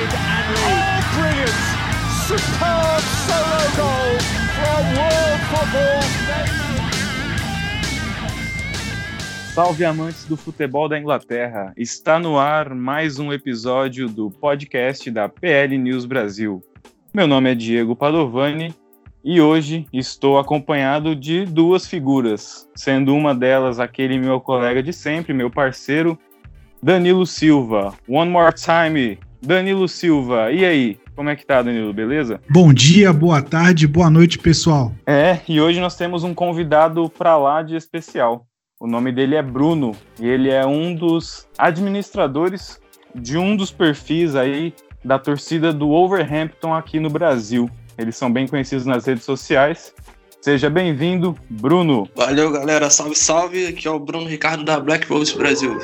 wide and lead. Oh, brilliant! Superb solo goal from World Football. Salve amantes do futebol da Inglaterra! Está no ar mais um episódio do podcast da PL News Brasil. Meu nome é Diego Padovani e hoje estou acompanhado de duas figuras, sendo uma delas aquele meu colega de sempre, meu parceiro, Danilo Silva. One more time, Danilo Silva. E aí, como é que tá, Danilo? Beleza? Bom dia, boa tarde, boa noite, pessoal. É, e hoje nós temos um convidado para lá de especial. O nome dele é Bruno e ele é um dos administradores de um dos perfis aí da torcida do Overhampton aqui no Brasil. Eles são bem conhecidos nas redes sociais. Seja bem-vindo, Bruno. Valeu, galera. Salve, salve. Aqui é o Bruno Ricardo da Black Rose Brasil.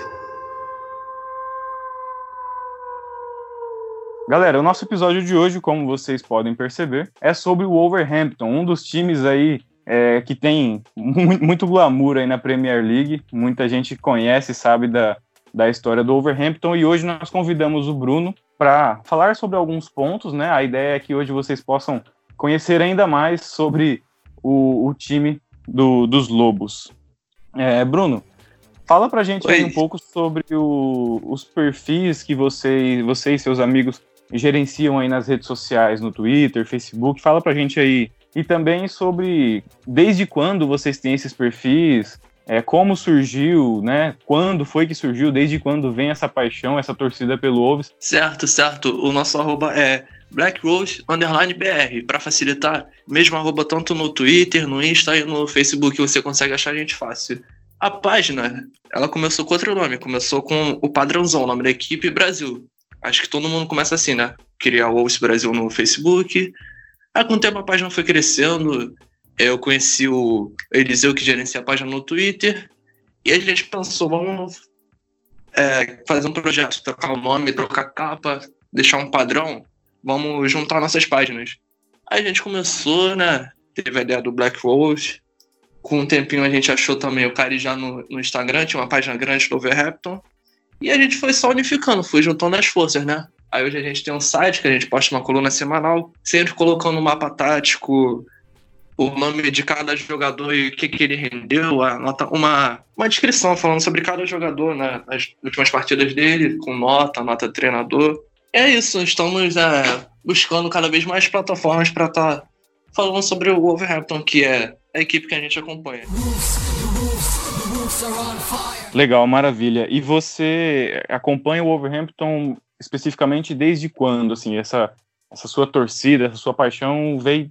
Galera, o nosso episódio de hoje, como vocês podem perceber, é sobre o Overhampton, um dos times aí é, que tem muito glamour aí na Premier League. Muita gente conhece, sabe da, da história do Overhampton e hoje nós convidamos o Bruno para falar sobre alguns pontos, né? A ideia é que hoje vocês possam conhecer ainda mais sobre o, o time do, dos Lobos. É, Bruno, fala pra gente aí um pouco sobre o, os perfis que você, você e seus amigos gerenciam aí nas redes sociais, no Twitter, Facebook. Fala pra gente aí. E também sobre desde quando vocês têm esses perfis, é, como surgiu, né? Quando foi que surgiu, desde quando vem essa paixão, essa torcida pelo Wolves? Certo, certo. O nosso arroba é Black Rose Underline BR. Para facilitar, mesmo arroba tanto no Twitter, no Insta e no Facebook, você consegue achar a gente fácil. A página, ela começou com outro nome, começou com o padrãozão, o nome da equipe Brasil. Acho que todo mundo começa assim, né? Criar o Wolves Brasil no Facebook. Aí com o tempo a página foi crescendo, eu conheci o Eliseu, que gerencia a página no Twitter, e a gente pensou, vamos é, fazer um projeto, trocar o nome, trocar capa, deixar um padrão, vamos juntar nossas páginas. Aí a gente começou, né? Teve a ideia do Black Rose. Com um tempinho a gente achou também o Carijá no, no Instagram, tinha uma página grande do Overhampton. E a gente foi só unificando, foi juntando as forças, né? Aí hoje a gente tem um site que a gente posta uma coluna semanal, sempre colocando um mapa tático, o nome de cada jogador e o que, que ele rendeu, nota, uma, uma descrição falando sobre cada jogador né, nas últimas partidas dele, com nota, nota treinador. É isso, estamos é, buscando cada vez mais plataformas para estar tá falando sobre o Wolverhampton, que é a equipe que a gente acompanha. Legal, maravilha. E você acompanha o Wolverhampton especificamente desde quando? Assim, essa essa sua torcida, essa sua paixão veio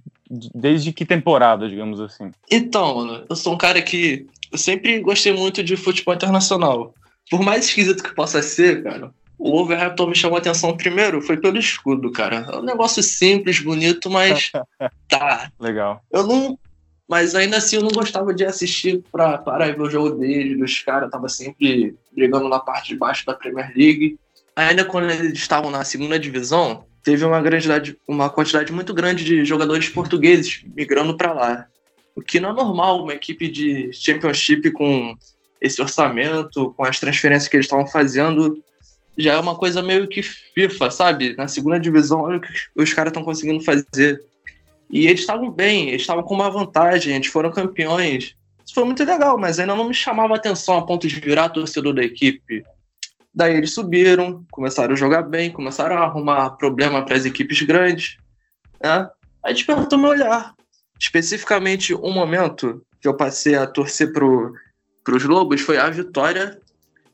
desde que temporada, digamos assim? Então, mano, eu sou um cara que eu sempre gostei muito de futebol internacional. Por mais esquisito que possa ser, cara, o Wolverhampton me chamou a atenção primeiro, foi pelo escudo, cara. É um negócio simples, bonito, mas tá. Legal. Eu não. Mas ainda assim eu não gostava de assistir pra parar e ver o jogo deles, dos caras, tava sempre brigando na parte de baixo da Premier League. Ainda quando eles estavam na segunda divisão, teve uma, grande, uma quantidade muito grande de jogadores portugueses migrando para lá. O que não é normal, uma equipe de Championship com esse orçamento, com as transferências que eles estavam fazendo, já é uma coisa meio que FIFA, sabe? Na segunda divisão, olha o que os caras estão conseguindo fazer. E eles estavam bem, eles estavam com uma vantagem, eles foram campeões. Isso foi muito legal, mas ainda não me chamava atenção a ponto de virar torcedor da equipe. Daí eles subiram, começaram a jogar bem, começaram a arrumar problema para as equipes grandes. Né? Aí despertou meu olhar. Especificamente, um momento que eu passei a torcer para os Lobos foi a vitória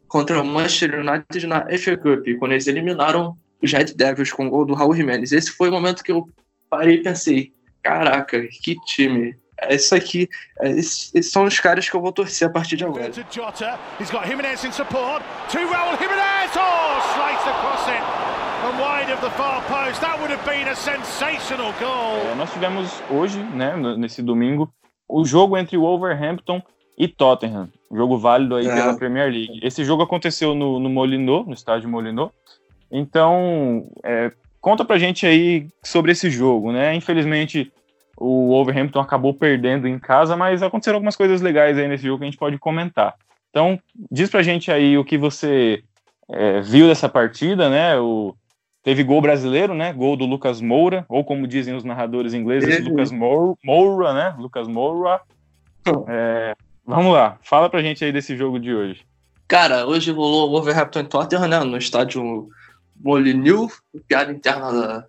contra o Manchester United na FA Cup, quando eles eliminaram os Red Devils com o gol do Raul Jimenez. Esse foi o momento que eu parei e pensei: caraca, que time! Isso aqui, é, esses, esses, são os caras que eu vou torcer a partir de agora. He's got Jimenez in support. To Raul Jimenez. Oh, sliced across it. And wide of the far post. That would have been a sensational goal. É, nós tivemos hoje, né, nesse domingo, o jogo entre o Wolverhampton e Tottenham. Jogo válido aí é. pela Premier League. Esse jogo aconteceu no, no Molineux, no estádio Molineux. Então, é, conta pra gente aí sobre esse jogo, né? Infelizmente, o Wolverhampton acabou perdendo em casa, mas aconteceram algumas coisas legais aí nesse jogo que a gente pode comentar. Então, diz pra gente aí o que você é, viu dessa partida, né? O, teve gol brasileiro, né? Gol do Lucas Moura, ou como dizem os narradores ingleses, Lucas Moura, né? Lucas Moura. É, Vamos lá, fala pra gente aí desse jogo de hoje. Cara, hoje rolou o Wolverhampton e Tottenham, né, no estádio Molineux, piada interna da...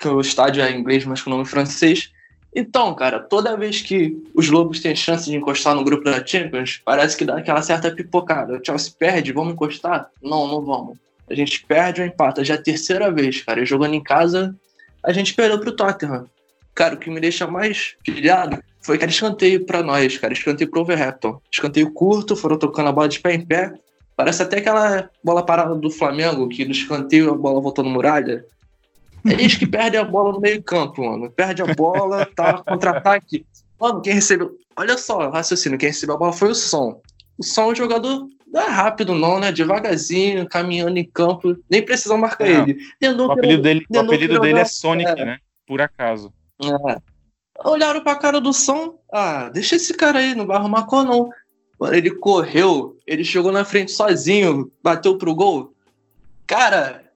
que o estádio é em inglês, mas com nome francês. Então, cara, toda vez que os Lobos têm chance de encostar no grupo da Champions, parece que dá aquela certa pipocada. O Chelsea perde, vamos encostar? Não, não vamos. A gente perde ou empata. Já é a terceira vez, cara. E jogando em casa, a gente perdeu pro Tottenham. Cara, o que me deixa mais pilhado foi aquele escanteio para nós, cara. Escanteio pro Overhampton. Escanteio curto, foram tocando a bola de pé em pé. Parece até aquela bola parada do Flamengo, que no escanteio a bola voltou no muralha. É eles que perdem a bola no meio campo, mano. Perde a bola, tá contra-ataque. Mano, quem recebeu... Olha só, raciocínio. Quem recebeu a bola foi o Som. O Som é um jogador não é rápido não, né? Devagarzinho, caminhando em campo. Nem precisa marcar é. ele. o apelido dele, o apelido dele é Sonic, é. né? Por acaso. É. Olharam pra cara do som. Ah, deixa esse cara aí, não vai arrumar cor não. Ele correu, ele chegou na frente sozinho, bateu pro gol. Cara,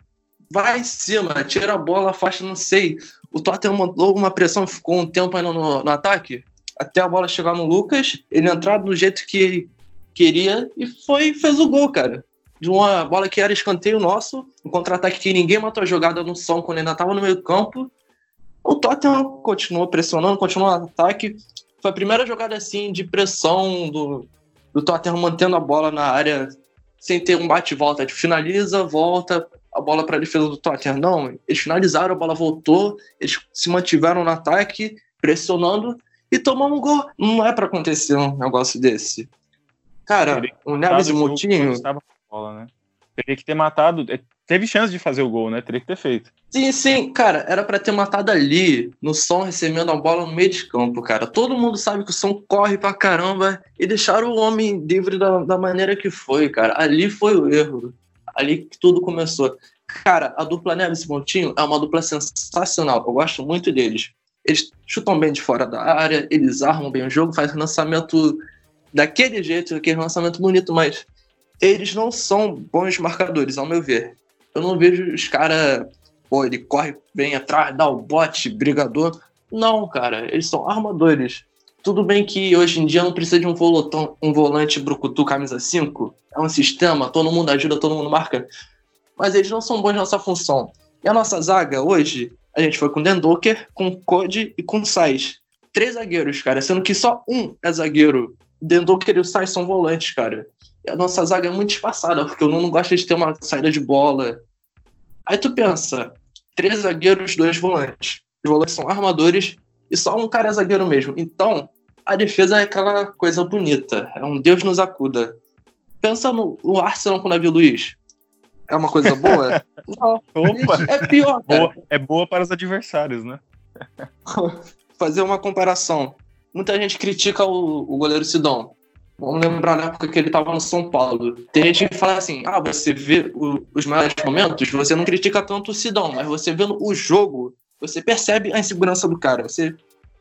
vai em cima, tira a bola, afasta, não sei. O Tottenham mandou uma pressão, ficou um tempo ainda no, no, ataque, até a bola chegar no Lucas, ele entrar do jeito que queria e foi fez o gol, cara. De uma bola que era escanteio nosso, um contra-ataque que ninguém matou a jogada no som quando ainda estava no meio campo. O Tottenham continuou pressionando, continuou no ataque. Foi a primeira jogada assim de pressão do, do Tottenham mantendo a bola na área sem ter um bate-volta. Finaliza, volta, a bola para a defesa do Tottenham. Não, eles finalizaram, a bola voltou, eles se mantiveram no ataque, pressionando e tomamos um gol. Não é para acontecer um negócio desse. Cara, o Neves e o Moutinho. Bola, né? Teria que ter matado. É, teve chance de fazer o gol, né? Teria que ter feito. Sim, sim, cara, era para ter matado ali, no som, recebendo a bola no meio de campo, cara. Todo mundo sabe que o som corre pra caramba e deixaram o homem livre da, da maneira que foi, cara. Ali foi o erro ali que tudo começou. Cara, a dupla Neves e Montinho é uma dupla sensacional. Eu gosto muito deles. Eles chutam bem de fora da área, eles armam bem o jogo, fazem lançamento daquele jeito, aquele lançamento bonito, mas eles não são bons marcadores, ao meu ver. Eu não vejo os caras, pô, ele corre bem atrás, dá o bote, brigador. Não, cara, eles são armadores. Tudo bem que hoje em dia não precisa de um, volotão, um volante brucutu camisa 5. É um sistema, todo mundo ajuda, todo mundo marca. Mas eles não são bons nessa função. E a nossa zaga hoje, a gente foi com Dendoker, com Code e com Sais. Três zagueiros, cara, sendo que só um é zagueiro. Dendoker e o Sais são volantes, cara. E a nossa zaga é muito espaçada, porque o Nuno gosta de ter uma saída de bola. Aí tu pensa, três zagueiros, dois volantes. Os volantes são armadores e só um cara é zagueiro mesmo. Então, a defesa é aquela coisa bonita. É um Deus nos acuda. Pensa no, no Arsenal com o Davi Luiz. É uma coisa boa? Não. Opa. É pior, boa, é boa para os adversários, né? Fazer uma comparação. Muita gente critica o, o goleiro Sidão. Vamos lembrar na época que ele estava no São Paulo. Tem gente que fala assim: ah, você vê o, os melhores momentos, você não critica tanto o Sidão, mas você vendo o jogo, você percebe a insegurança do cara. Você,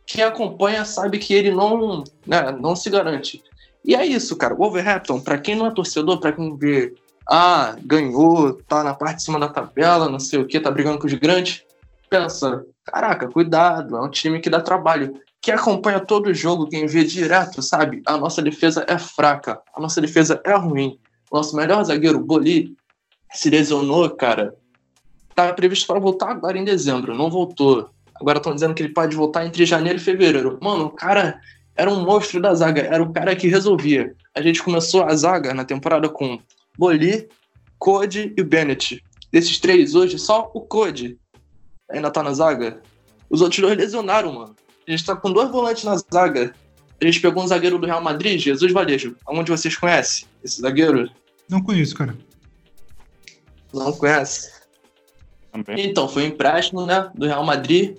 quem acompanha sabe que ele não, né, não se garante. E é isso, cara. O Wolverhampton, para quem não é torcedor, para quem vê, ah, ganhou, tá na parte de cima da tabela, não sei o que, tá brigando com os grandes, pensa, caraca, cuidado, é um time que dá trabalho. Quem acompanha todo o jogo, quem vê direto, sabe, a nossa defesa é fraca, a nossa defesa é ruim. Nosso melhor zagueiro, Boli, se lesionou, cara estava previsto para voltar agora em dezembro, não voltou. Agora estão dizendo que ele pode voltar entre janeiro e fevereiro. Mano, o cara era um monstro da zaga, era o cara que resolvia. A gente começou a zaga na temporada com Boli, Code e Bennett. Desses três, hoje, só o Code ainda tá na zaga. Os outros dois lesionaram, mano. A gente tá com dois volantes na zaga. A gente pegou um zagueiro do Real Madrid, Jesus Valejo. Aonde vocês conhecem esse zagueiro? Não conheço, cara. Não conhece? Também. Então, foi um empréstimo, né, do Real Madrid.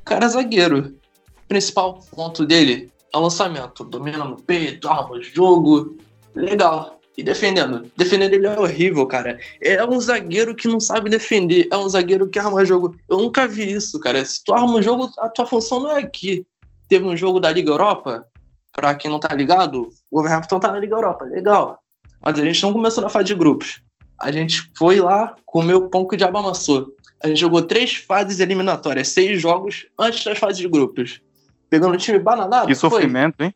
O cara é zagueiro. O principal ponto dele é o lançamento. Domina no peito, arma o jogo. Legal. E defendendo. Defendendo ele é horrível, cara. É um zagueiro que não sabe defender. É um zagueiro que arma jogo. Eu nunca vi isso, cara. Se tu arma um jogo, a tua função não é aqui. Teve um jogo da Liga Europa. Pra quem não tá ligado, o Wolverhampton tá na Liga Europa. Legal. Mas a gente não começou na fase de grupos a gente foi lá, comeu pão que o diabo amassou. A gente jogou três fases eliminatórias, seis jogos antes das fases de grupos. Pegando o time bananado. Que sofrimento, foi. hein?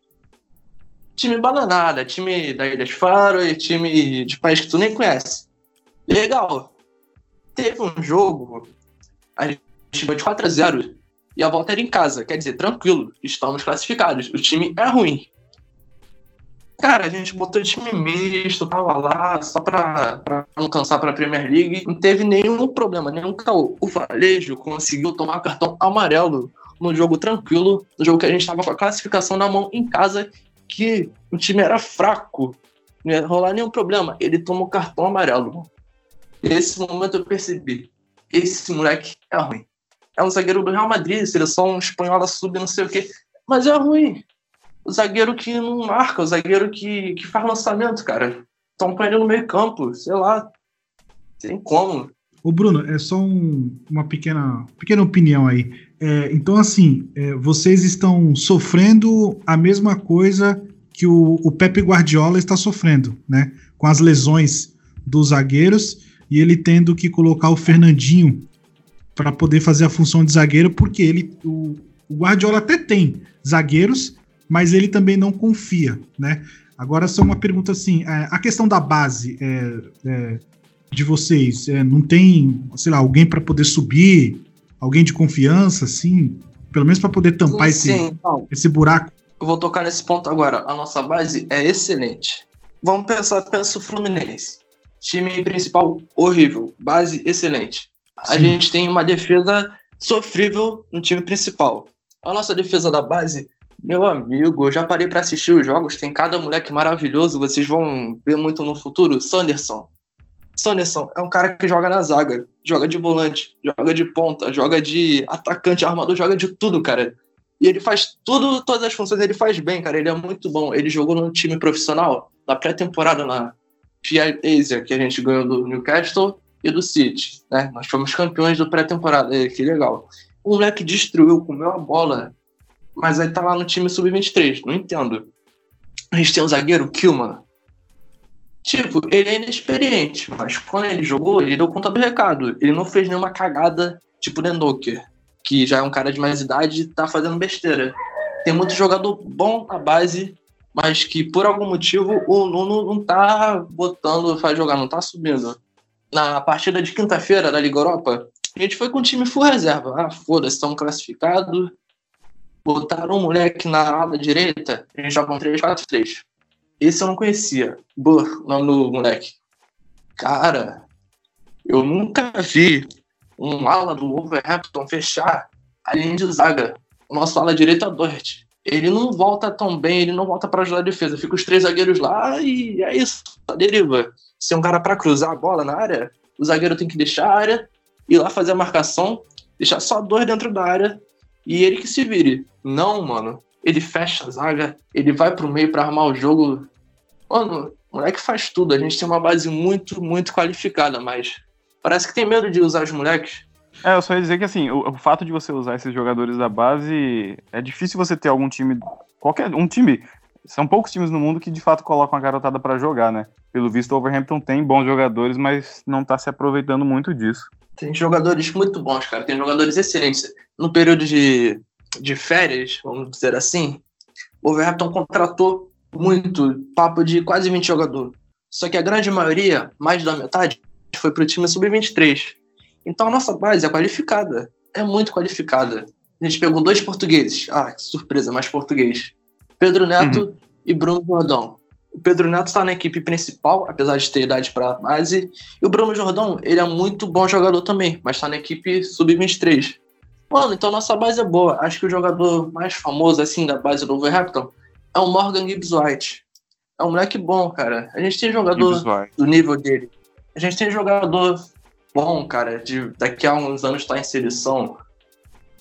Time bananada, time da Ilhas Faro e time de país que tu nem conhece. Legal. Teve um jogo, a gente ganhou de 4 a 0 e a volta era em casa. Quer dizer, tranquilo, estamos classificados. O time é ruim. Cara, a gente botou time misto, tava lá só pra, pra não cansar pra Premier League. Não teve nenhum problema, nenhum caô. O Valejo conseguiu tomar cartão amarelo no jogo tranquilo, no jogo que a gente tava com a classificação na mão em casa, que o time era fraco. Não ia rolar nenhum problema. Ele tomou cartão amarelo. Nesse momento eu percebi. Esse moleque é ruim. É um zagueiro do Real Madrid, seleção espanhola sub, não sei o quê. Mas é ruim o zagueiro que não marca, o zagueiro que, que faz lançamento, cara. Estão com ele no meio campo, sei lá. Tem como. Ô Bruno, é só um, uma pequena, pequena opinião aí. É, então, assim, é, vocês estão sofrendo a mesma coisa que o, o Pepe Guardiola está sofrendo, né? Com as lesões dos zagueiros e ele tendo que colocar o Fernandinho para poder fazer a função de zagueiro, porque ele o, o Guardiola até tem zagueiros, mas ele também não confia, né? Agora, só uma pergunta assim: é, a questão da base é, é, de vocês, é, não tem, sei lá, alguém para poder subir, alguém de confiança, assim, pelo menos para poder tampar sim, esse, então, esse buraco? Eu vou tocar nesse ponto agora. A nossa base é excelente. Vamos pensar, pensa o Fluminense. Time principal horrível, base excelente. Sim. A gente tem uma defesa sofrível no time principal. A nossa defesa da base meu amigo, eu já parei para assistir os jogos, tem cada moleque maravilhoso, vocês vão ver muito no futuro. Sanderson. Sanderson é um cara que joga na zaga, joga de volante, joga de ponta, joga de atacante, armador, joga de tudo, cara. E ele faz tudo, todas as funções ele faz bem, cara. Ele é muito bom. Ele jogou no time profissional, na pré-temporada na FIA Asia, que a gente ganhou do Newcastle e do City, né? Nós fomos campeões do pré-temporada, que legal. O moleque destruiu, comeu a bola, mas aí tá lá no time sub-23. Não entendo. A gente tem um zagueiro, Kilman. Tipo, ele é inexperiente, mas quando ele jogou, ele deu conta do recado. Ele não fez nenhuma cagada, tipo Dendoker, que já é um cara de mais idade e tá fazendo besteira. Tem muito jogador bom na base, mas que por algum motivo o Nuno não tá botando faz jogar, não tá subindo. Na partida de quinta-feira da Liga Europa, a gente foi com o time full reserva. Ah, foda-se, estamos classificados, Botaram um moleque na ala direita, a gente joga um 3-4-3. Esse eu não conhecia. Burr, o nome do moleque. Cara, eu nunca vi um ala do Wolverhampton fechar a linha de zaga. O nosso ala direito é Dort. Ele não volta tão bem, ele não volta para ajudar a defesa. Fica os três zagueiros lá e é isso, a deriva. Se é um cara para cruzar a bola na área, o zagueiro tem que deixar a área, ir lá fazer a marcação, deixar só dois dentro da área e ele que se vire. Não, mano. Ele fecha a zaga, ele vai pro meio para armar o jogo. Mano, o moleque faz tudo. A gente tem uma base muito, muito qualificada, mas parece que tem medo de usar os moleques. É, eu só ia dizer que assim, o, o, fato de você usar esses jogadores da base, é difícil você ter algum time, qualquer um time, são poucos times no mundo que de fato colocam a garotada para jogar, né? Pelo visto, o Overhampton tem bons jogadores, mas não tá se aproveitando muito disso. Tem jogadores muito bons, cara. Tem jogadores excelentes. No período de, de férias, vamos dizer assim, o Overhampton contratou muito, papo de quase 20 jogadores. Só que a grande maioria, mais da metade, foi para o time sub-23. Então a nossa base é qualificada. É muito qualificada. A gente pegou dois portugueses. Ah, que surpresa, mais português. Pedro Neto uhum. e Bruno Jordão. O Pedro Neto está na equipe principal, apesar de ter idade para base. E o Bruno Jordão, ele é muito bom jogador também, mas está na equipe sub-23. Mano, então nossa base é boa. Acho que o jogador mais famoso, assim, da base do Wolverhampton é o Morgan Gibbs White. É um moleque bom, cara. A gente tem jogador do nível dele. A gente tem jogador bom, cara, de daqui a uns anos tá em seleção.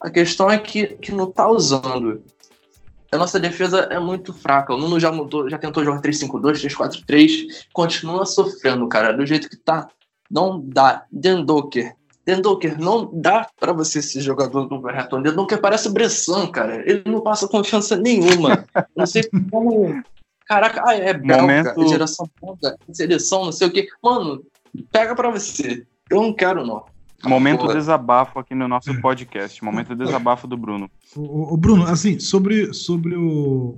A questão é que, que não tá usando a nossa defesa é muito fraca. O Nuno já mudou, já tentou jogar 3-5-2, 3-4-3, continua sofrendo, cara. Do jeito que tá, não dá. Dendoker. Dendoker, não dá para você ser jogador do Everton. Dendoker parece Bressan, cara. Ele não passa confiança nenhuma. não sei como. Caraca, ah, é belga, Momento... geração belga, seleção, não sei o quê. Mano, pega para você. Eu não quero, não. Momento Porra. desabafo aqui no nosso podcast. Momento desabafo do Bruno. O, o, Bruno, assim, sobre, sobre o,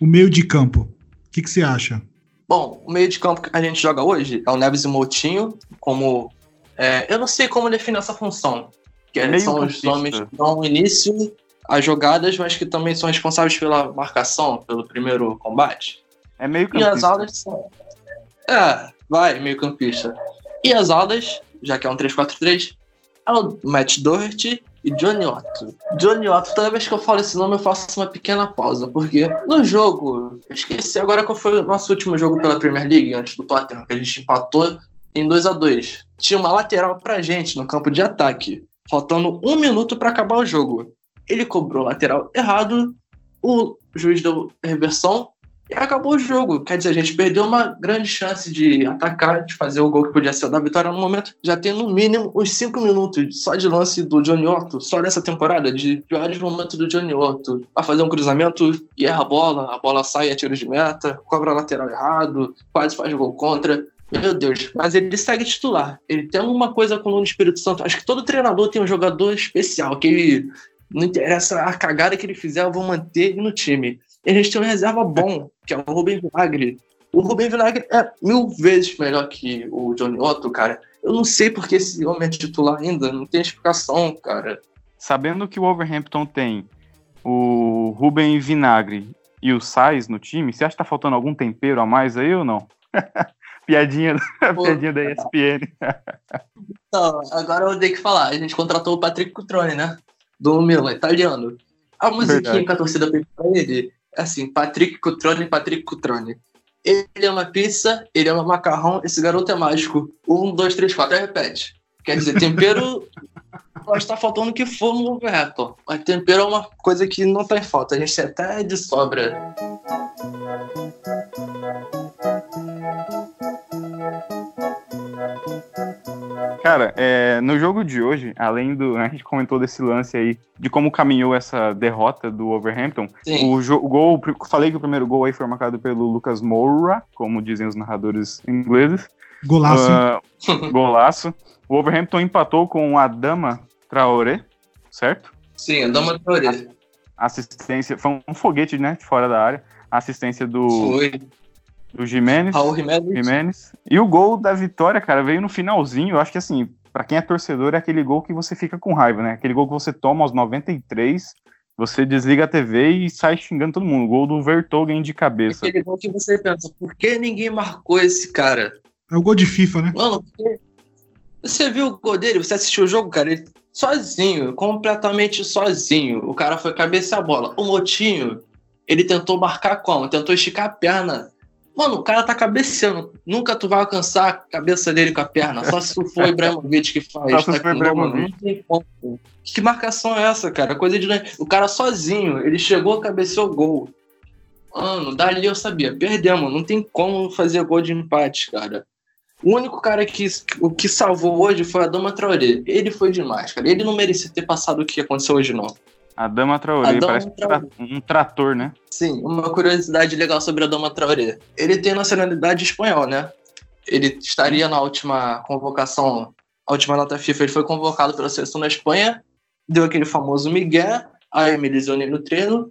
o meio de campo. O que, que você acha? Bom, o meio de campo que a gente joga hoje é o Neves e o Moutinho, como. É, eu não sei como definir essa função. Que é, são os homens que dão início às jogadas, mas que também são responsáveis pela marcação, pelo primeiro combate. É meio campista. E as aulas são. É, vai, meio campista. E as aulas, já que é um 3-4-3, é o Matt Doherty e Johnny Otto. Johnny Otto, toda vez que eu falo esse nome, eu faço uma pequena pausa, porque no jogo, eu esqueci agora qual foi o nosso último jogo pela Premier League, antes do Tottenham, que a gente empatou em 2 a 2 Tinha uma lateral pra gente no campo de ataque, faltando um minuto para acabar o jogo. Ele cobrou lateral errado, o juiz deu reversão e acabou o jogo. Quer dizer, a gente perdeu uma grande chance de atacar, de fazer o gol que podia ser da vitória no momento. Já tem no mínimo uns 5 minutos só de lance do Johnny Otto, só nessa temporada, de piores momentos do Johnny Otto. A fazer um cruzamento e erra a bola, a bola sai a tiro de meta, cobra lateral errado, quase faz gol contra. Meu Deus, mas ele segue titular. Ele tem alguma coisa com o Espírito Santo. Acho que todo treinador tem um jogador especial, que ele, não interessa a cagada que ele fizer, eu vou manter ele no time. E a gente tem um reserva bom, que é o Rubem Vinagre. O Rubem Vinagre é mil vezes melhor que o Johnny Otto, cara. Eu não sei porque esse homem é titular ainda, não tem explicação, cara. Sabendo que o Wolverhampton tem o Rubem Vinagre e o Sais no time, você acha que tá faltando algum tempero a mais aí ou não? piadinha, Pô, piadinha da ESPN. então, agora eu vou ter que falar. A gente contratou o Patrick Cutrone, né? Do Milan, italiano. A musiquinha Verdade. que a torcida pediu pra ele assim, Patrick Cutrone, Patrick Cutrone. Ele é uma pizza, ele é um macarrão, esse garoto é mágico. Um, dois, três, quatro, repete. Quer dizer, tempero pode estar faltando o que for no Overhampton. Mas tempero é uma coisa que não tá em falta. A gente tem até de sobra. Cara, é, no jogo de hoje, além do. A gente comentou desse lance aí, de como caminhou essa derrota do Overhampton. O, o, gol. Falei que o primeiro gol aí foi marcado pelo Lucas Moura, como dizem os narradores ingleses. Golaço. Uh, golaço. O Overhampton empatou com a Dama Traoré, certo? Sim, a Dama Traoré. Assistência. Foi um foguete, né? De fora da área. Assistência do. Foi do Jimenez. Raul Jimenez. Jimenez. E o gol da vitória, cara, veio no finalzinho. Eu acho que assim, para quem é torcedor, é aquele gol que você fica com raiva, né? Aquele gol que você toma aos 93, você desliga a TV e sai xingando todo mundo. O gol do Vertogen de cabeça. Aquele gol que você pensa, por que ninguém marcou esse cara? É o gol de FIFA, né? Mano, você viu o gol dele? Você assistiu o jogo, cara? Ele sozinho, completamente sozinho. O cara foi cabeça a bola. O Motinho, ele tentou marcar como? Tentou esticar a perna Mano, o cara tá cabeceando. Nunca tu vai alcançar a cabeça dele com a perna. Só se tu for o Ibrahimovic que faz. Tá mano, não tem como. Que marcação é essa, cara? Coisa de. O cara sozinho, ele chegou, cabeceou gol. Mano, dali eu sabia. Perdemos. Não tem como fazer gol de empate, cara. O único cara que, o que salvou hoje foi a Dama Traoré. Ele foi demais, cara. Ele não merecia ter passado o que aconteceu hoje, não. A Dama Traoré parece Traoré. um trator, né? Sim, uma curiosidade legal sobre a Dama Traoré. Ele tem nacionalidade espanhol, né? Ele estaria na última convocação, a última nota FIFA, ele foi convocado pela seleção da Espanha, deu aquele famoso Miguel, aí me lesionei no treino.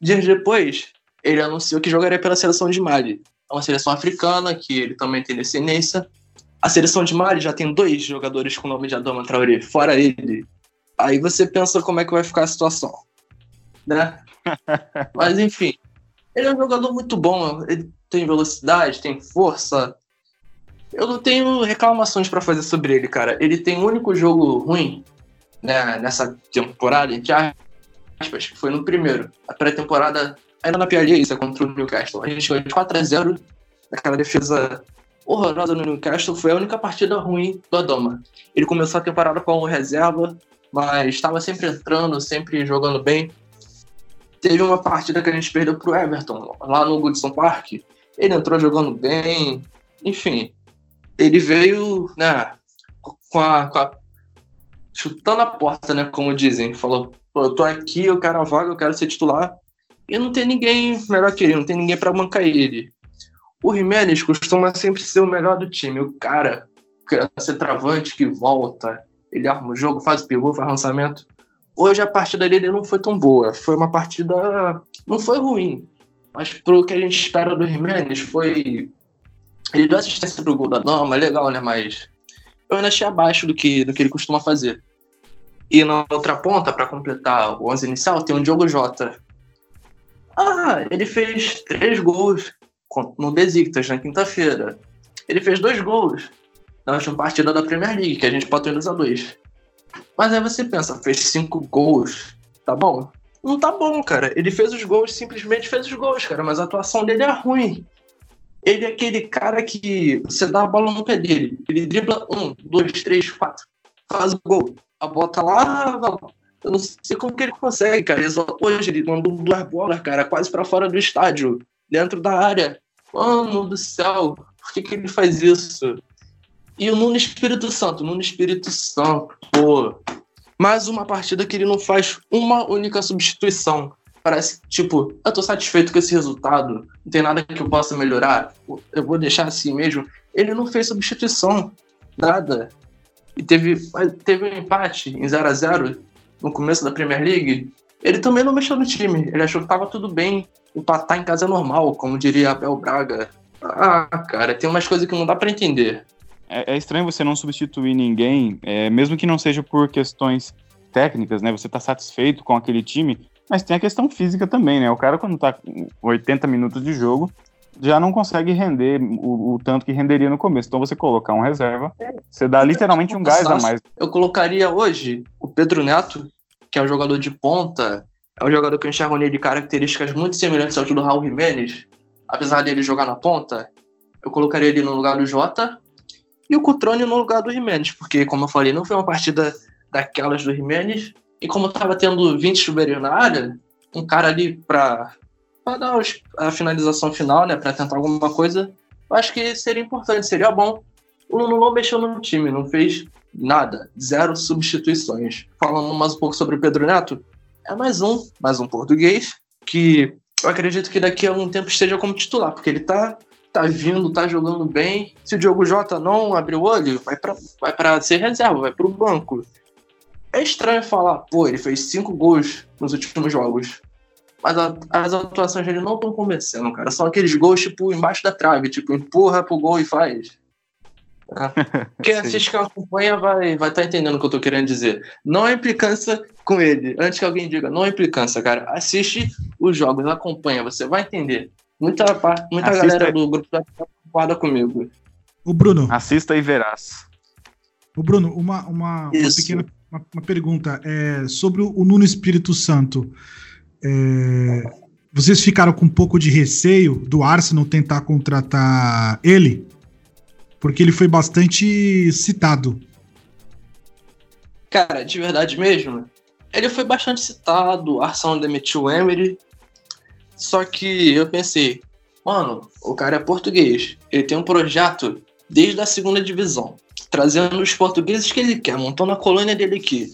Dias depois, ele anunciou que jogaria pela seleção de Mali. É uma seleção africana, que ele também tem descendência. A seleção de Mali já tem dois jogadores com o nome de Adama Traoré, fora ele, Aí você pensa como é que vai ficar a situação, né? Mas enfim, ele é um jogador muito bom, ele tem velocidade, tem força. Eu não tenho reclamações para fazer sobre ele, cara. Ele tem um único jogo ruim né, nessa temporada, entre aspas, que foi no primeiro. A pré-temporada ainda na piadinha isso, é contra o Newcastle. A gente ganhou de 4x0 naquela defesa horrorosa no Newcastle. Foi a única partida ruim do Adama. Ele começou a temporada como reserva, mas estava sempre entrando, sempre jogando bem. Teve uma partida que a gente perdeu pro Everton, lá no Goodson Park. Ele entrou jogando bem, enfim. Ele veio, né, com a, com a chutando a porta, né, como dizem. Falou, eu tô aqui, eu quero a vaga, eu quero ser titular. E não tem ninguém melhor que ele, não tem ninguém para bancar ele. O Jimenez costuma sempre ser o melhor do time, o cara que é travante que volta, ele arma o jogo, faz o pivô, faz lançamento. Hoje a partida dele não foi tão boa. Foi uma partida. Não foi ruim. Mas pro que a gente espera do Jimenez foi. Ele deu assistência pro gol da Dama, legal, né? Mas eu ainda achei abaixo do que, do que ele costuma fazer. E na outra ponta, para completar o 11 inicial, tem o Diogo Jota. Ah, ele fez três gols no Besiktas na quinta-feira. Ele fez dois gols na última partida da Premier League, que a gente botou em 2 a 2 Mas aí você pensa, fez cinco gols, tá bom? Não tá bom, cara. Ele fez os gols, simplesmente fez os gols, cara, mas a atuação dele é ruim. Ele é aquele cara que você dá a bola no pé dele. Ele dribla um, dois, três, quatro. Faz o gol. A bota lá, eu não sei como que ele consegue, cara. Hoje ele mandou duas bolas, cara, quase para fora do estádio, dentro da área. Mano do céu, por que, que ele faz isso? E o Nuno Espírito Santo, Nuno Espírito Santo, pô. Mais uma partida que ele não faz uma única substituição. Parece tipo, eu tô satisfeito com esse resultado, não tem nada que eu possa melhorar, eu vou deixar assim mesmo. Ele não fez substituição, nada. E teve, teve um empate em 0 a 0 no começo da Premier League. Ele também não mexeu no time, ele achou que tava tudo bem, empatar em casa é normal, como diria Abel Braga. Ah, cara, tem umas coisas que não dá para entender é, é, estranho você não substituir ninguém, é, mesmo que não seja por questões técnicas, né? Você tá satisfeito com aquele time, mas tem a questão física também, né? O cara, quando tá com 80 minutos de jogo, já não consegue render o, o, tanto que renderia no começo. Então você colocar um reserva, você dá literalmente um gás a mais. Eu colocaria hoje o Pedro Neto, que é um jogador de ponta, é um jogador que eu enxergo nele de características muito semelhantes ao do Raul Jimenez, apesar dele jogar na ponta. Eu colocaria ele no lugar do Jota, e o Cutrone no lugar do Jimenez, porque, como eu falei, não foi uma partida daquelas do Jimenez, e como estava tendo 20 chuveiros na área, um cara ali para dar a finalização final, né, para tentar alguma coisa, eu acho que seria importante, seria bom. O Nuno não mexeu no time, não fez nada, zero substituições. Falando mais um pouco sobre o Pedro Neto, é mais um, mais um português, que eu acredito que daqui a um tempo esteja como titular, porque ele está tá vindo, tá jogando bem. Se o Diogo Jota não abrir o olho, vai para vai pra ser reserva, vai pro banco. É estranho falar, pô, ele fez cinco gols nos últimos jogos. Mas a, as atuações dele não estão convencendo, cara. São aqueles gols, tipo, embaixo da trave, tipo, empurra pro gol e faz. Quem assiste que acompanha vai estar vai tá entendendo o que eu tô querendo dizer. Não é implicância com ele. Antes que alguém diga, não é implicância, cara. Assiste os jogos, acompanha, você vai entender. Muita, muita galera do grupo tá preocupada comigo. O Bruno. Assista e verás. O Bruno, uma, uma, uma pequena uma, uma pergunta. É, sobre o Nuno Espírito Santo. É, vocês ficaram com um pouco de receio do Arsenal tentar contratar ele? Porque ele foi bastante citado. Cara, de verdade mesmo, ele foi bastante citado. O Arsenal demitiu o Emery. Só que eu pensei, mano, o cara é português. Ele tem um projeto desde a segunda divisão, trazendo os portugueses que ele quer, montando a colônia dele aqui.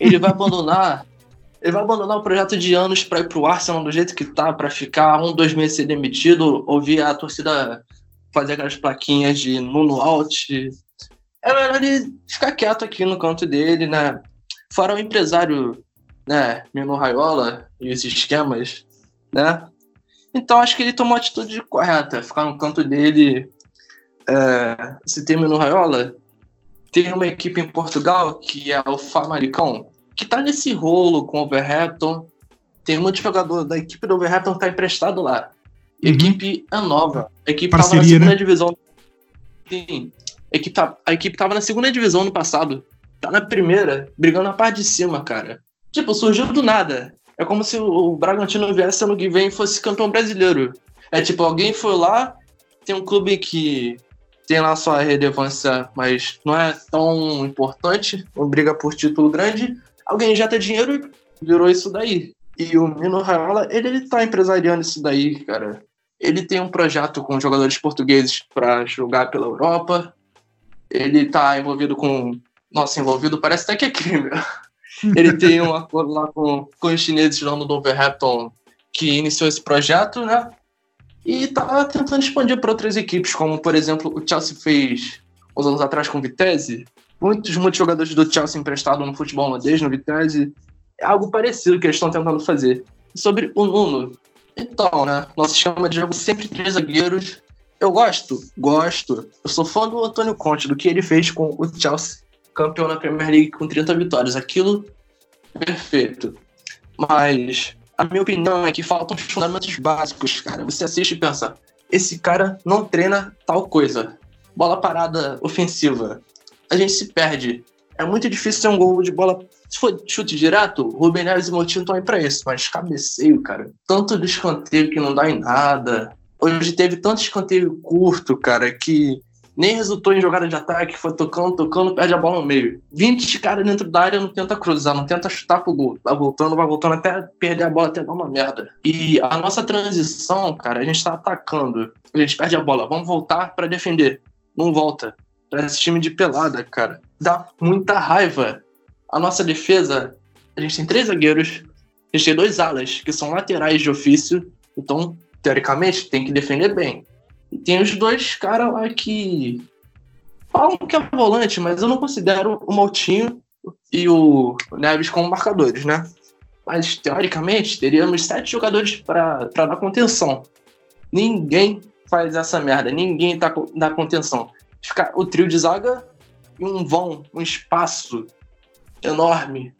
Ele vai abandonar. Ele vai abandonar o projeto de anos para ir pro Arsenal do jeito que tá, para ficar um, dois meses ser demitido, ouvir a torcida fazer aquelas plaquinhas de Nuno Alt. É melhor ele ficar quieto aqui no canto dele, né? Fora o empresário, né, Mino Raiola e os esquemas né? Então acho que ele tomou a atitude correta, ficar no canto dele. É, se termina no Raiola, tem uma equipe em Portugal que é o Famalicão, que tá nesse rolo com o Overhampton. Tem muito jogador da equipe do Overhampton que tá emprestado lá. Uhum. equipe é nova. A equipe Parceria, tava na segunda né? divisão. Sim. A equipe, tá, a equipe tava na segunda divisão no passado. Tá na primeira, brigando na parte de cima, cara. Tipo, surgiu do nada. É como se o Bragantino viesse ano que vem e fosse campeão brasileiro. É tipo, alguém foi lá, tem um clube que tem lá sua relevância, mas não é tão importante, não briga por título grande. Alguém injeta dinheiro e virou isso daí. E o Mino Raiola, ele, ele tá empresariando isso daí, cara. Ele tem um projeto com jogadores portugueses para jogar pela Europa. Ele tá envolvido com. Nossa, envolvido parece até que é crime. Ele tem um acordo lá com, com os chineses lá no Wolverhampton que iniciou esse projeto, né? E tá tentando expandir para outras equipes, como por exemplo o Chelsea fez uns anos atrás com o Vitesse. Muitos, muitos jogadores do Chelsea emprestados no futebol holandês, no Vitesse. É algo parecido que eles estão tentando fazer. sobre o Nuno, Então, né? Nosso esquema de jogo sempre três zagueiros. Eu gosto? Gosto. Eu sou fã do Antônio Conte, do que ele fez com o Chelsea, campeão na Premier League com 30 vitórias. Aquilo, perfeito. Mas a minha opinião é que faltam os fundamentos básicos, cara. Você assiste e pensa, esse cara não treina tal coisa. Bola parada ofensiva. A gente se perde. É muito difícil ser um gol de bola. Se for chute direto, Rubem Neves e Moutinho estão aí pra isso. Mas cabeceio, cara. Tanto de escanteio que não dá em nada. Hoje teve tanto escanteio curto, cara, que nem resultou em jogada de ataque, foi tocando, tocando, perde a bola no meio. 20 caras dentro da área não tenta cruzar, não tenta chutar pro gol. Vai voltando, vai voltando até perder a bola, até dar uma merda. E a nossa transição, cara, a gente tá atacando. A gente perde a bola, vamos voltar para defender. Não volta. Parece time de pelada, cara. Dá muita raiva. A nossa defesa, a gente tem três zagueiros, a gente tem dois alas, que são laterais de ofício, então, teoricamente, tem que defender bem. Tem os dois caras lá que falam que é volante, mas eu não considero o Moutinho e o Neves como marcadores, né? Mas, teoricamente, teríamos sete jogadores para dar contenção. Ninguém faz essa merda, ninguém tá, dá contenção. Fica o trio de zaga e um vão, um espaço enorme.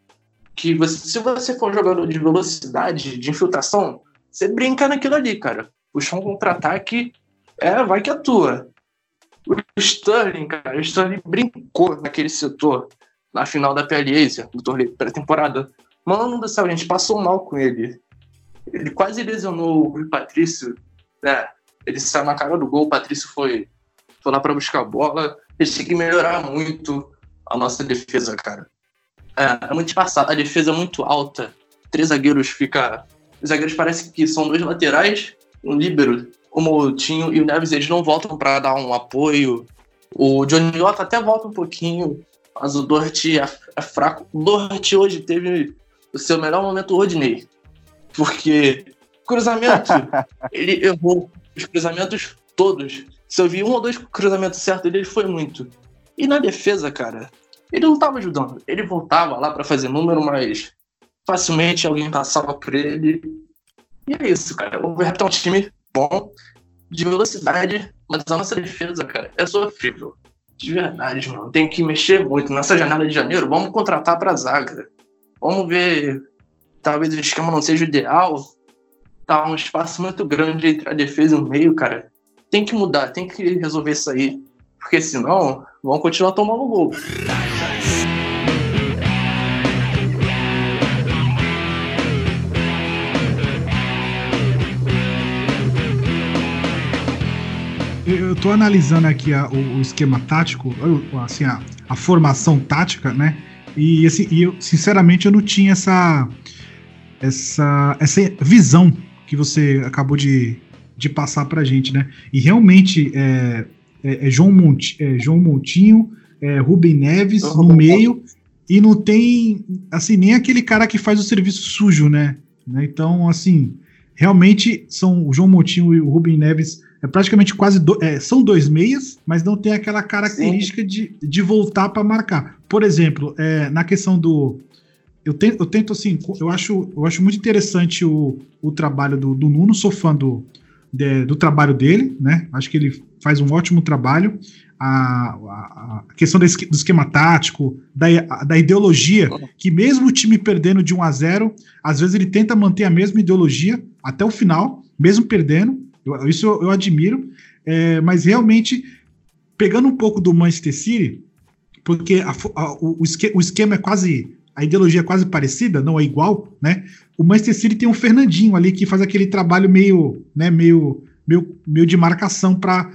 Que você, se você for um jogador de velocidade, de infiltração, você brinca naquilo ali, cara. Puxar um contra-ataque é, vai que atua. O Sterling, cara, o Sterling brincou naquele setor na final da PL Asia, do torneio pré-temporada. Mano do céu, a gente passou mal com ele. Ele quase lesionou o Patrício, né? Ele saiu na cara do gol, o Patrício foi, foi lá para buscar a bola. Ele tem que melhorar muito a nossa defesa, cara. É, é muito espaçado, a defesa é muito alta. Três zagueiros fica. Os zagueiros parecem que são dois laterais, um líbero o Moutinho e o Neves eles não voltam para dar um apoio. O Johnny Otto até volta um pouquinho, mas o Doherty é, é fraco. O Doherty hoje teve o seu melhor momento o Rodney. Porque cruzamento, ele errou os cruzamentos todos. Se eu vi um ou dois cruzamentos certos dele, ele foi muito. E na defesa, cara, ele não tava ajudando. Ele voltava lá para fazer número, mas facilmente alguém passava por ele. E é isso, cara. O Wolverhampton é um time bom, de velocidade, mas a nossa defesa, cara, é sofrível. De verdade, mano. Tem que mexer muito. Nessa janela de janeiro, vamos contratar pra zaga. Vamos ver. Talvez o esquema não seja o ideal. Tá um espaço muito grande entre a defesa e o meio, cara. Tem que mudar, tem que resolver isso aí. Porque senão, vão continuar tomando gol. Eu estou analisando aqui a, o, o, esquema tático, assim, a, a, formação tática, né? E, assim, e eu, sinceramente, eu não tinha essa, essa, essa visão que você acabou de, de passar pra gente, né? E realmente é, é, é João, Monti, é João Montinho, é Rubem Neves no meio, e não tem, assim, nem aquele cara que faz o serviço sujo, né? né? Então, assim, realmente são o João Montinho e o Rubem Neves é praticamente quase. Do, é, são dois meias, mas não tem aquela característica de, de voltar para marcar. Por exemplo, é, na questão do. Eu tento, eu tento assim, eu acho, eu acho muito interessante o, o trabalho do, do Nuno, sou fã do, de, do trabalho dele, né? Acho que ele faz um ótimo trabalho. A, a, a questão do esquema tático, da, da ideologia, que mesmo o time perdendo de 1 a 0 às vezes ele tenta manter a mesma ideologia até o final, mesmo perdendo. Eu, isso eu, admiro, é, mas realmente, pegando um pouco do Manchester City, porque a, a, o, o, esquema é quase. A ideologia é quase parecida, não é igual, né? O Manchester City tem um Fernandinho ali que faz aquele trabalho meio, né, meio, meio, meio de marcação para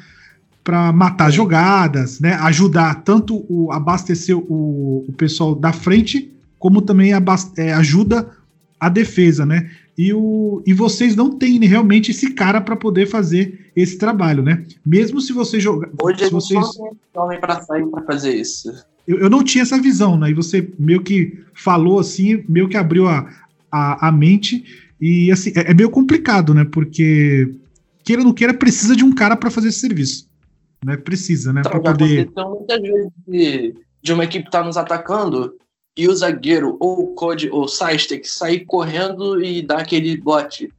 para matar jogadas, né? Ajudar tanto o abastecer o, o pessoal da frente, como também é, ajuda a defesa, né? E, o, e vocês não têm realmente esse cara para poder fazer esse trabalho, né? Mesmo se você jogar. Hoje se vocês... não para sair para fazer isso. Eu, eu não tinha essa visão, né? E você meio que falou assim, meio que abriu a, a, a mente. E assim, é, é meio complicado, né? Porque queira ou não queira, precisa de um cara para fazer esse serviço. Né? Precisa, né? Então, para poder. Então, muitas vezes de, de uma equipe estar tá nos atacando e o zagueiro ou o Code ou o Sais tem que sair correndo e dar aquele bote.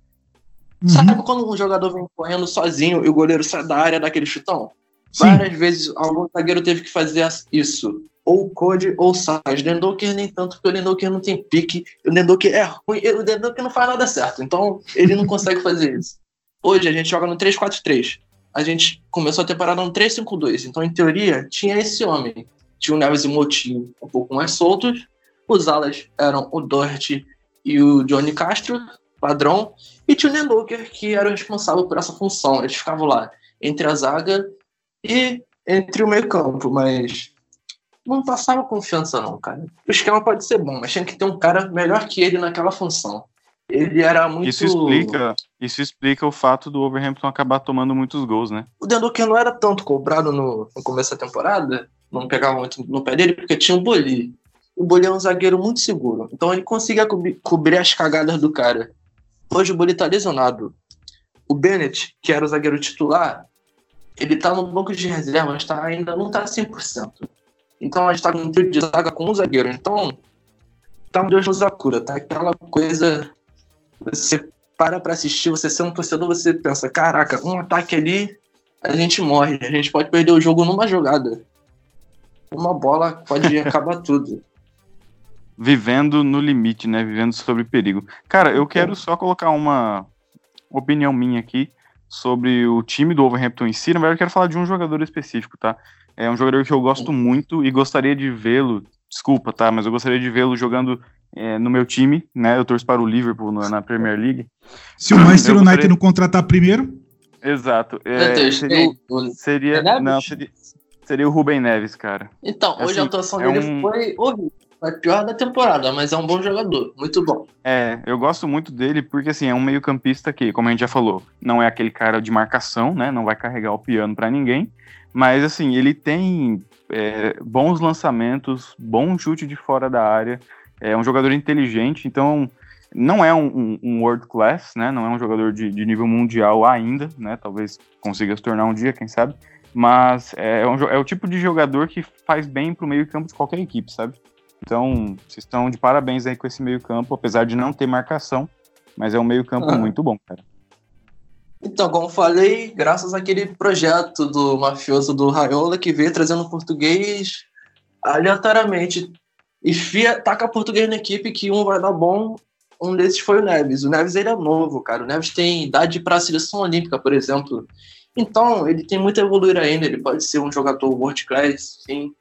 Uhum. Sabe quando um jogador vem correndo sozinho e o goleiro sai da área daquele chutão? Sim. Várias vezes algum zagueiro teve que fazer isso. Ou Code ou Sais. Dendoker nem tanto, porque o Dendoker não tem pique. O Dendoker é ruim. O Dendoker não faz nada certo. Então ele não consegue fazer isso. Hoje a gente joga no 3-4-3. A gente começou a temporada no 3-5-2. Então, em teoria, tinha esse homem. Tinha o Neves e o Motinho um pouco mais soltos. Os alas eram o Doherty e o Johnny Castro, padrão. E tinha o Nendoker, que era o responsável por essa função. Eles ficavam lá entre a zaga e entre o meio campo, mas não passava confiança não, cara. O esquema pode ser bom, mas tinha que ter um cara melhor que ele naquela função. Ele era muito. Isso explica, isso explica o fato do Overhampton acabar tomando muitos gols, né? O Dendoker não era tanto cobrado no, no começo da temporada, não pegava muito no pé dele, porque tinha o Boli. O Boli é um zagueiro muito seguro, então ele conseguia cobrir, cobrir as cagadas do cara. Hoje o Boli tá lesionado. O Bennett, que era o zagueiro titular, ele tá no banco de reserva, mas tá, ainda não tá 100%. Então a gente tá com um trio de zaga com um zagueiro. Então, tá um Deus nos cura, tá aquela coisa. Você para pra assistir, você ser um torcedor, você pensa: caraca, um ataque ali, a gente morre. A gente pode perder o jogo numa jogada. Uma bola pode acabar tudo. Vivendo no limite, né? Vivendo sobre perigo. Cara, eu quero só colocar uma opinião minha aqui sobre o time do Overhampton em si, na verdade eu quero falar de um jogador específico, tá? É um jogador que eu gosto muito e gostaria de vê-lo, desculpa, tá? Mas eu gostaria de vê-lo jogando é, no meu time, né? Eu torço para o Liverpool na, na Premier League. Se o Manchester United gostaria... não contratar primeiro? Exato. É, seria, seria, não, seria, seria o Rubem Neves, cara. Então, hoje assim, a atuação é dele um... foi horrível. Foi pior da temporada, mas é um bom jogador, muito bom. É, eu gosto muito dele porque, assim, é um meio-campista que, como a gente já falou, não é aquele cara de marcação, né? Não vai carregar o piano para ninguém. Mas, assim, ele tem é, bons lançamentos, bom chute de fora da área. É um jogador inteligente, então não é um, um, um world class, né? Não é um jogador de, de, nível mundial ainda, né? Talvez consiga se tornar um dia, quem sabe. Mas é, um, é o tipo de jogador que faz bem pro meio campo de qualquer equipe, sabe? Então, vocês estão de parabéns aí com esse meio-campo, apesar de não ter marcação, mas é um meio-campo ah. muito bom, cara. Então, como falei, graças àquele projeto do mafioso do Raiola que veio trazendo português aleatoriamente. E fia, taca português na equipe que um vai dar bom, um desses foi o Neves. O Neves ele é novo, cara. O Neves tem idade para a seleção olímpica, por exemplo. Então, ele tem muito a evoluir ainda. Ele pode ser um jogador world class, sim.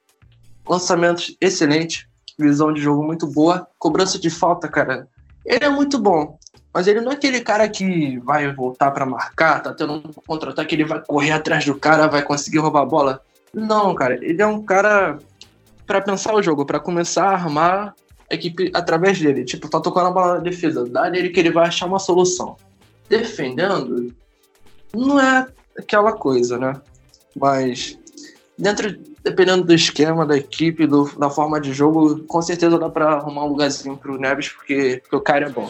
Lançamentos excelente visão de jogo muito boa. Cobrança de falta, cara, ele é muito bom. Mas ele não é aquele cara que vai voltar para marcar, tá tendo um contra-ataque, ele vai correr atrás do cara, vai conseguir roubar a bola. Não, cara, ele é um cara para pensar o jogo, para começar a armar a equipe através dele. Tipo, tá tocando a bola na defesa, dá nele que ele vai achar uma solução. Defendendo, não é aquela coisa, né? Mas dentro dependendo do esquema da equipe, do, da forma de jogo, com certeza dá para arrumar um lugarzinho pro Neves, porque, porque o cara é bom.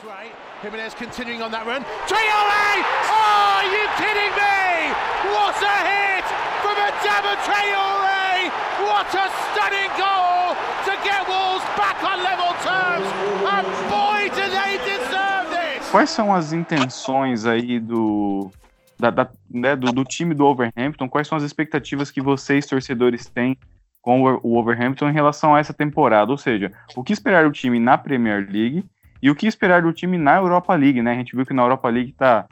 Jimenez continuing on that run. Traore! Oh, are you kidding me? What a hit from Adama Traore! What a stunning goal to get Wolves back on level terms. And boy, do they deserve this! Quais são as intenções aí do da, da, né, do, do, time do Overhampton, quais são as expectativas que vocês, torcedores, têm com o Overhampton em relação a essa temporada? Ou seja, o que esperar do time na Premier League e o que esperar do time na Europa League, né? A gente viu que na Europa League tá,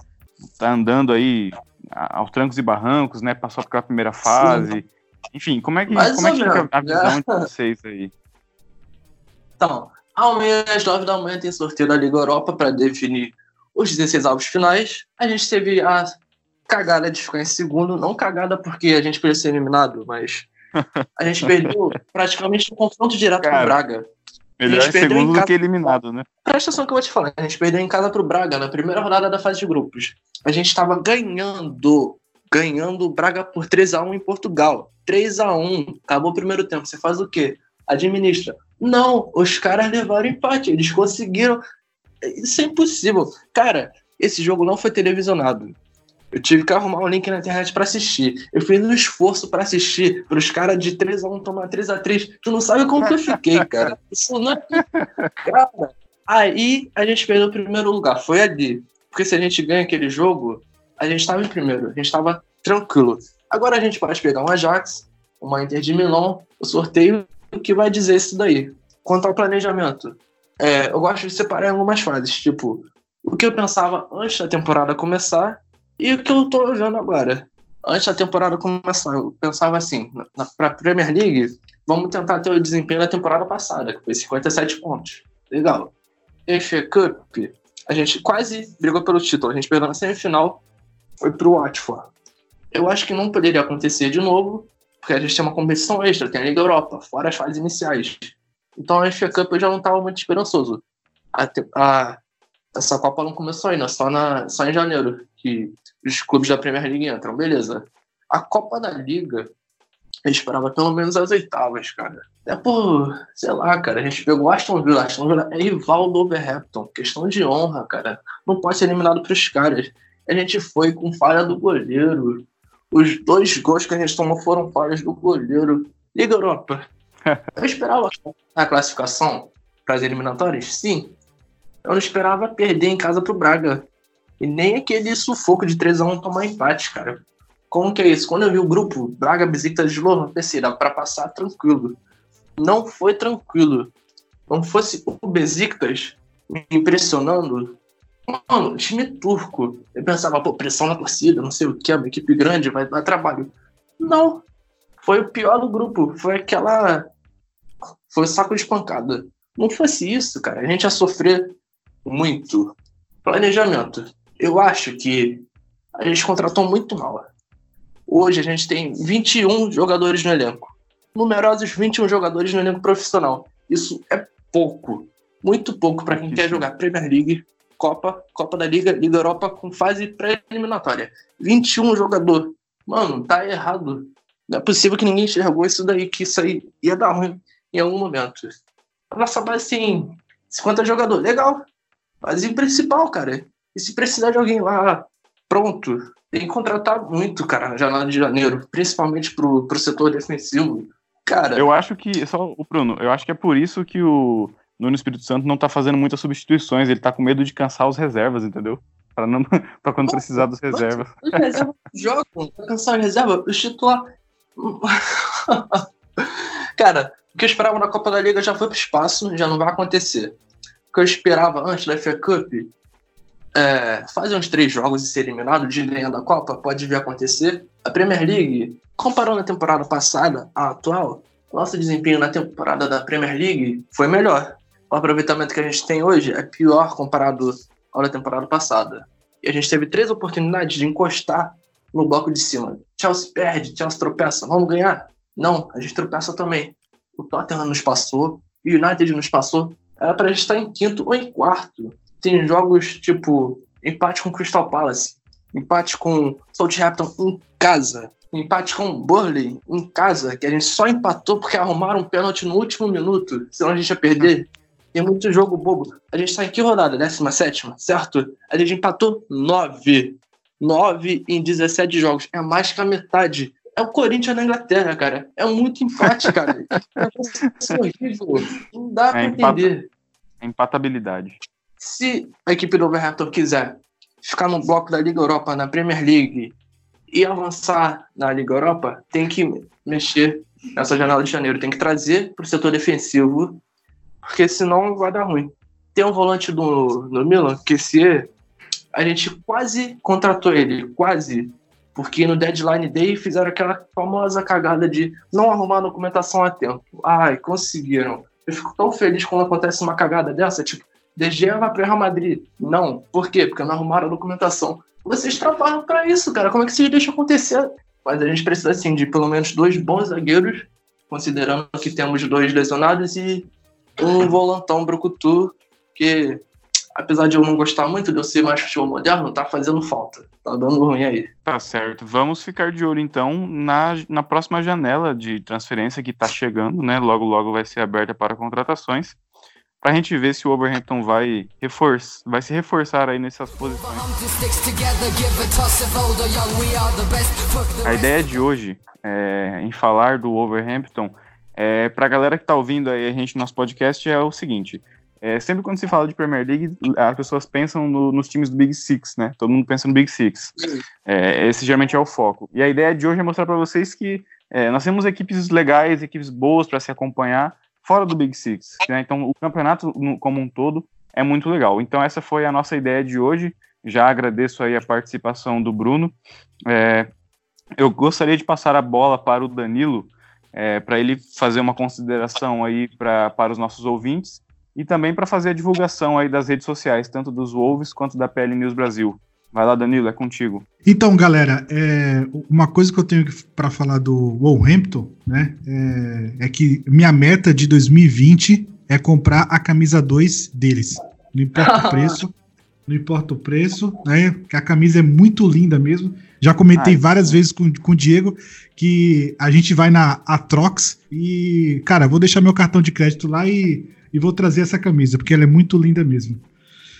tá andando aí aos trancos e barrancos, né? Passou pela primeira fase. Sim. Enfim, como é que, como é que fica a visão de vocês aí? Então, amanhã às nove da manhã tem sorteio da Liga Europa para definir os 16 avos finais. A gente teve a cagada de ficar em segundo, não cagada porque a gente podia ser eliminado, mas a gente perdeu praticamente o confronto direto Cara, com o Braga. Melhor em segundo do que eliminado, né? Presta atenção que eu vou te falar. A gente perdeu em casa pro Braga na primeira rodada da fase de grupos. A gente estava ganhando, ganhando o Braga por 3 a 1 em Portugal. 3 a 1 acabou o primeiro tempo. Você faz o quê? Administra. Não, os caras levaram empate. Eles conseguiram. Isso é impossível. Cara, esse jogo não foi televisionado. Eu tive que arrumar um link na internet para assistir. Eu fiz um esforço para assistir, para os caras de 3x1 tomar 3x3. Tu não sabe como que eu fiquei, cara. Isso não é... Cara, aí a gente perdeu o primeiro lugar. Foi ali. Porque se a gente ganha aquele jogo, a gente estava em primeiro, a gente estava tranquilo. Agora a gente pode pegar um Ajax, uma Inter de Milão, o sorteio que vai dizer isso daí. Quanto ao planejamento, é, eu gosto de separar algumas fases, tipo, o que eu pensava antes da temporada começar e o que eu tô vendo agora. Antes da temporada começar, eu pensava assim, na, pra Premier League, vamos tentar ter o desempenho da temporada passada, que foi 57 pontos. Legal. FA Cup, a gente quase brigou pelo título, a gente perdeu na semifinal, foi pro Watford. Eu acho que não poderia acontecer de novo, porque a gente tem uma competição extra, tem a Liga Europa, fora as fases iniciais. Então a FA Cup eu já não estava muito esperançoso. A, a, essa Copa não começou ainda, só, na, só em janeiro, que os clubes da Premier League entram, beleza. A Copa da Liga, eu esperava pelo menos as oitavas, cara. É por, sei lá, cara, a gente pegou Aston Villa, Aston Villa é rival do Overhampton, questão de honra, cara. Não pode ser eliminado pros caras. A gente foi com falha do goleiro, os dois gols que a gente tomou foram falhas do goleiro. Liga Europa. Eu esperava a classificação para as eliminatórias? Sim. Eu não esperava perder em casa pro Braga. E nem aquele sufoco de 3x1 tomar empate, cara. Como que é isso? Quando eu vi o grupo Braga, Besiktas de Lohan, pensei, dá pra passar tranquilo. Não foi tranquilo. Não fosse o Besiktas me impressionando, Mano, time turco. Eu pensava, pô, pressão na torcida, não sei o que, uma equipe grande, vai dar trabalho. Não. Foi o pior do grupo. Foi aquela. Foi saco de pancada. Não fosse isso, cara. A gente ia sofrer muito. Planejamento. Eu acho que a gente contratou muito mal. Hoje a gente tem 21 jogadores no elenco. Numerosos 21 jogadores no elenco profissional. Isso é pouco. Muito pouco para quem quer jogar Premier League Copa, Copa da Liga, Liga Europa com fase pré-eliminatória. 21 jogador. Mano, tá errado. Não é possível que ninguém enxergou isso daí, que isso aí ia dar ruim em algum momento. A nossa base tem 50 jogadores. Legal. Base principal, cara. E se precisar de alguém lá, pronto. Tem que contratar muito, cara, na janela de janeiro. Principalmente pro, pro setor defensivo. Cara. Eu acho que. Só o Bruno, eu acho que é por isso que o Nuno Espírito Santo não tá fazendo muitas substituições, ele tá com medo de cansar os reservas, entendeu? Para não para quando precisar dos reservas. Os reservas jogam, pra cansar os reservas, o titular. Cara, o que eu esperava na Copa da Liga já foi pro espaço, já não vai acontecer. O que eu esperava antes da FA Cup é, fazer uns três jogos e ser eliminado de ganhar da Copa, pode vir a acontecer. A Premier League, comparando a temporada passada à atual, nosso desempenho na temporada da Premier League foi melhor o aproveitamento que a gente tem hoje é pior comparado à da temporada passada. E a gente teve três oportunidades de encostar no bloco de cima. Chelsea perde, Chelsea tropeça. Vamos ganhar? Não, a gente tropeça também. O Tottenham nos passou, o United nos passou. Era pra gente estar em quinto ou em quarto. Tem jogos tipo empate com Crystal Palace, empate com Southampton em casa, empate com Burley em casa, que a gente só empatou porque arrumaram um pênalti no último minuto, senão a gente ia perder. Tem muito jogo bobo. A gente tá em que rodada? 17, certo? A gente empatou 9. 9 em 17 jogos. É mais que a metade. É o Corinthians na Inglaterra, cara. É muito empate, cara. é horrível. Não dá é pra empata, entender. É empatabilidade. Se a equipe do Overhampton quiser ficar no bloco da Liga Europa, na Premier League, e avançar na Liga Europa, tem que mexer nessa janela de janeiro. Tem que trazer para o setor defensivo porque senão vai dar ruim. Tem um volante do, do Milan, que se a gente quase contratou ele, quase, porque no deadline day fizeram aquela famosa cagada de não arrumar a documentação a tempo. Ai, conseguiram. Eu fico tão feliz quando acontece uma cagada dessa, tipo, DG vai para Real Madrid. Não. Por quê? Porque não arrumaram a documentação. Vocês trabalham para isso, cara. Como é que vocês deixam acontecer? Mas a gente precisa, assim, de pelo menos dois bons zagueiros, considerando que temos dois lesionados e um volantão brucutu que, apesar de eu não gostar muito de eu ser mais futebol moderno, tá fazendo falta. Tá dando ruim aí. Tá certo. Vamos ficar de olho, então, na, na próxima janela de transferência que tá chegando, né? Logo, logo vai ser aberta para contratações. Pra gente ver se o Overhampton vai, reforçar, vai se reforçar aí nessas posições. A ideia de hoje, é, em falar do Overhampton, é, para a galera que está ouvindo aí a gente no nosso podcast é o seguinte: é, sempre quando se fala de Premier League, as pessoas pensam no, nos times do Big Six, né? Todo mundo pensa no Big Six. É, esse geralmente é o foco. E a ideia de hoje é mostrar para vocês que é, nós temos equipes legais, equipes boas para se acompanhar fora do Big Six. Né? Então, o campeonato como um todo é muito legal. Então, essa foi a nossa ideia de hoje. Já agradeço aí a participação do Bruno. É, eu gostaria de passar a bola para o Danilo, é, para ele fazer uma consideração aí pra, para os nossos ouvintes e também para fazer a divulgação aí das redes sociais, tanto dos Wolves quanto da PL News Brasil. Vai lá, Danilo, é contigo. Então, galera, é, uma coisa que eu tenho para falar do Wolverhampton, né, é, é, que minha meta de 2020 é comprar a camisa 2 deles. Não importa o preço, não importa o preço, né, que a camisa é muito linda mesmo. Já comentei Ai, várias sim. vezes com, com o Diego que a gente vai na Atrox e, cara, vou deixar meu cartão de crédito lá e, e vou trazer essa camisa, porque ela é muito linda mesmo.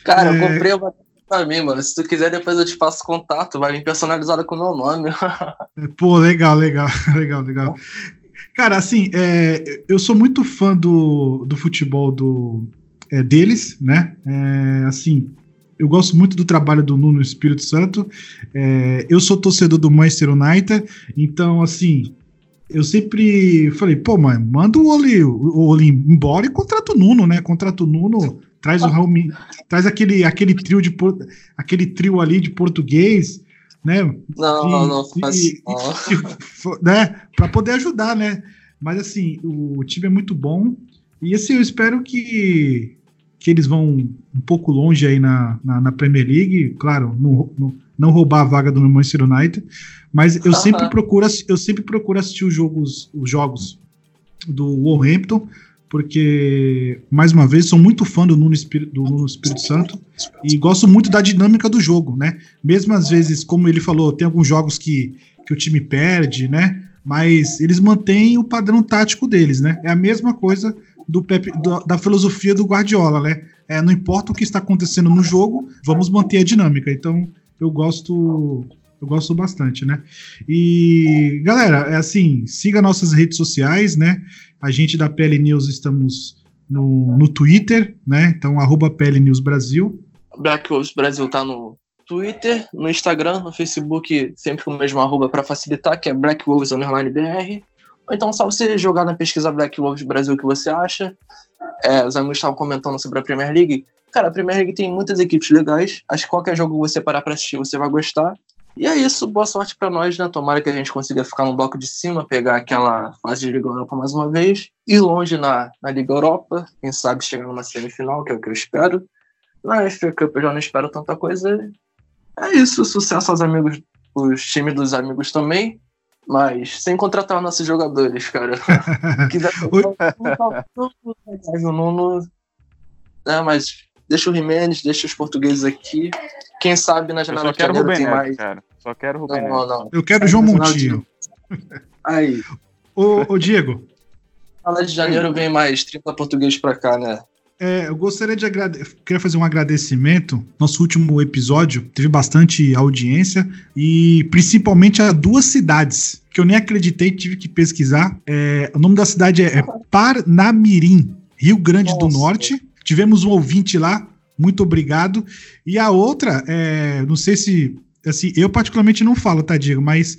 Cara, é... eu comprei uma pra mim, mano. Se tu quiser, depois eu te passo contato. Vai vir personalizada com o meu nome. Pô, legal, legal, legal, legal. Cara, assim, é, eu sou muito fã do, do futebol do, é, deles, né? É, assim, eu gosto muito do trabalho do Nuno Espírito Santo. É, eu sou torcedor do Manchester United, então, assim, eu sempre falei, pô, mano, manda o Oli, o Oli embora e contrata o Nuno, né? Contrata o Nuno Traz o Raul, traz aquele, aquele trio de aquele trio ali de português, né? Não, de, não, não, de, né? Para poder ajudar, né? Mas assim, o, o, time é muito bom e assim eu espero que que eles vão um pouco longe aí na, na, na Premier League, claro, não, não, não, roubar a vaga do Manchester United, mas eu sempre procuro eu sempre procuro assistir os jogos os jogos do Wolverhampton porque, mais uma vez, sou muito fã do Nuno, Espírito, do Nuno Espírito Santo e gosto muito da dinâmica do jogo, né? Mesmo às vezes, como ele falou, tem alguns jogos que, que o time perde, né? Mas eles mantêm o padrão tático deles, né? É a mesma coisa do, Pepe, do da filosofia do Guardiola, né? É, não importa o que está acontecendo no jogo, vamos manter a dinâmica. Então, eu gosto eu gosto bastante, né? E galera, é assim, siga nossas redes sociais, né? A gente da PL News estamos no, no Twitter, né? Então, arroba PL News Brasil. Black Wolves Brasil tá no Twitter, no Instagram, no Facebook, sempre com o mesmo arroba para facilitar, que é Black Wolves Underline BR. Ou então só você jogar na pesquisa Black Wolves Brasil o que você acha. É, os amigos estavam comentando sobre a Premier League. Cara, a Premier League tem muitas equipes legais. Acho que qualquer jogo que você parar pra assistir, você vai gostar. E é isso, boa sorte para nós, né? Tomara que a gente consiga ficar no bloco de cima, pegar aquela fase de Liga Europa mais uma vez, ir longe na, na Liga Europa, quem sabe chegar numa semifinal, que é o que eu espero. Na FA Cup eu já não espero tanta coisa. É isso, sucesso aos amigos, os times dos amigos também, mas sem contratar nossos jogadores, cara. Quiser o Nuno. É, mas deixa o Jimenez, deixa os portugueses aqui. Quem sabe na janela de janeiro tem mais. Cara. Só quero o Rubem não, não, Eu quero o João Montinho. Aí. Ô, ô, Diego. Fala de janeiro vem mais 30 portugueses pra cá, né? É, eu gostaria de agradecer, queria fazer um agradecimento. Nosso último episódio teve bastante audiência e principalmente a duas cidades que eu nem acreditei, tive que pesquisar. É, o nome da cidade é, é Parnamirim, Rio Grande Nossa. do Norte. Tivemos um ouvinte lá, muito obrigado. E a outra, é, não sei se assim, eu particularmente não falo, tá, Diego, mas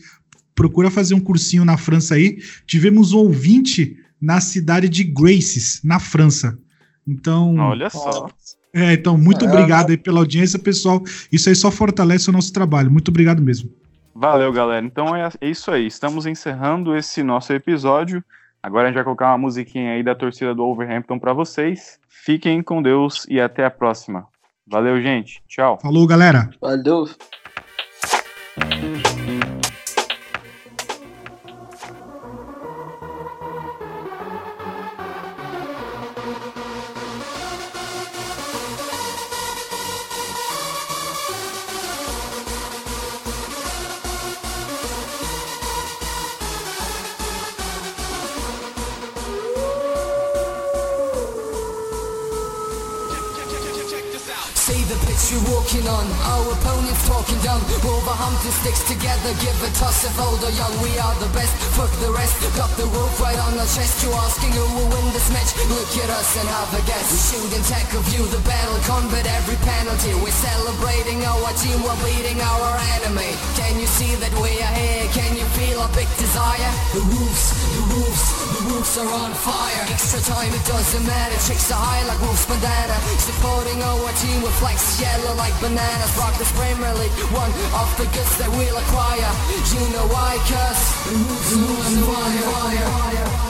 procura fazer um cursinho na França aí. Tivemos um ouvinte na cidade de Graces, na França. Então. Olha só. É, então, muito é, obrigado aí pela audiência, pessoal. Isso aí só fortalece o nosso trabalho. Muito obrigado mesmo. Valeu, galera. Então é, é isso aí. Estamos encerrando esse nosso episódio. Agora a gente vai colocar uma musiquinha aí da torcida do Overhampton para vocês. Fiquem com Deus e até a próxima. Valeu, gente. Tchau. Falou, galera. Valeu. Together Give a toss of old or young We are the best, fuck the rest Got the rope right on our chest. You asking who will win this match? Look at us and have a guess. We shoot and tackle, view the battle Combat every penalty. We're celebrating our team We're beating our enemy. Can you see that we are here? Can you feel our big desire? The roofs, the roofs, the roofs are on fire. Extra time, it doesn't matter. Chicks are high like Wolf's bandana Supporting our team with flags yellow like bananas. Rock this Premier League, one of the goods that we'll acquire fire. You know I curse. Losing fire. fire.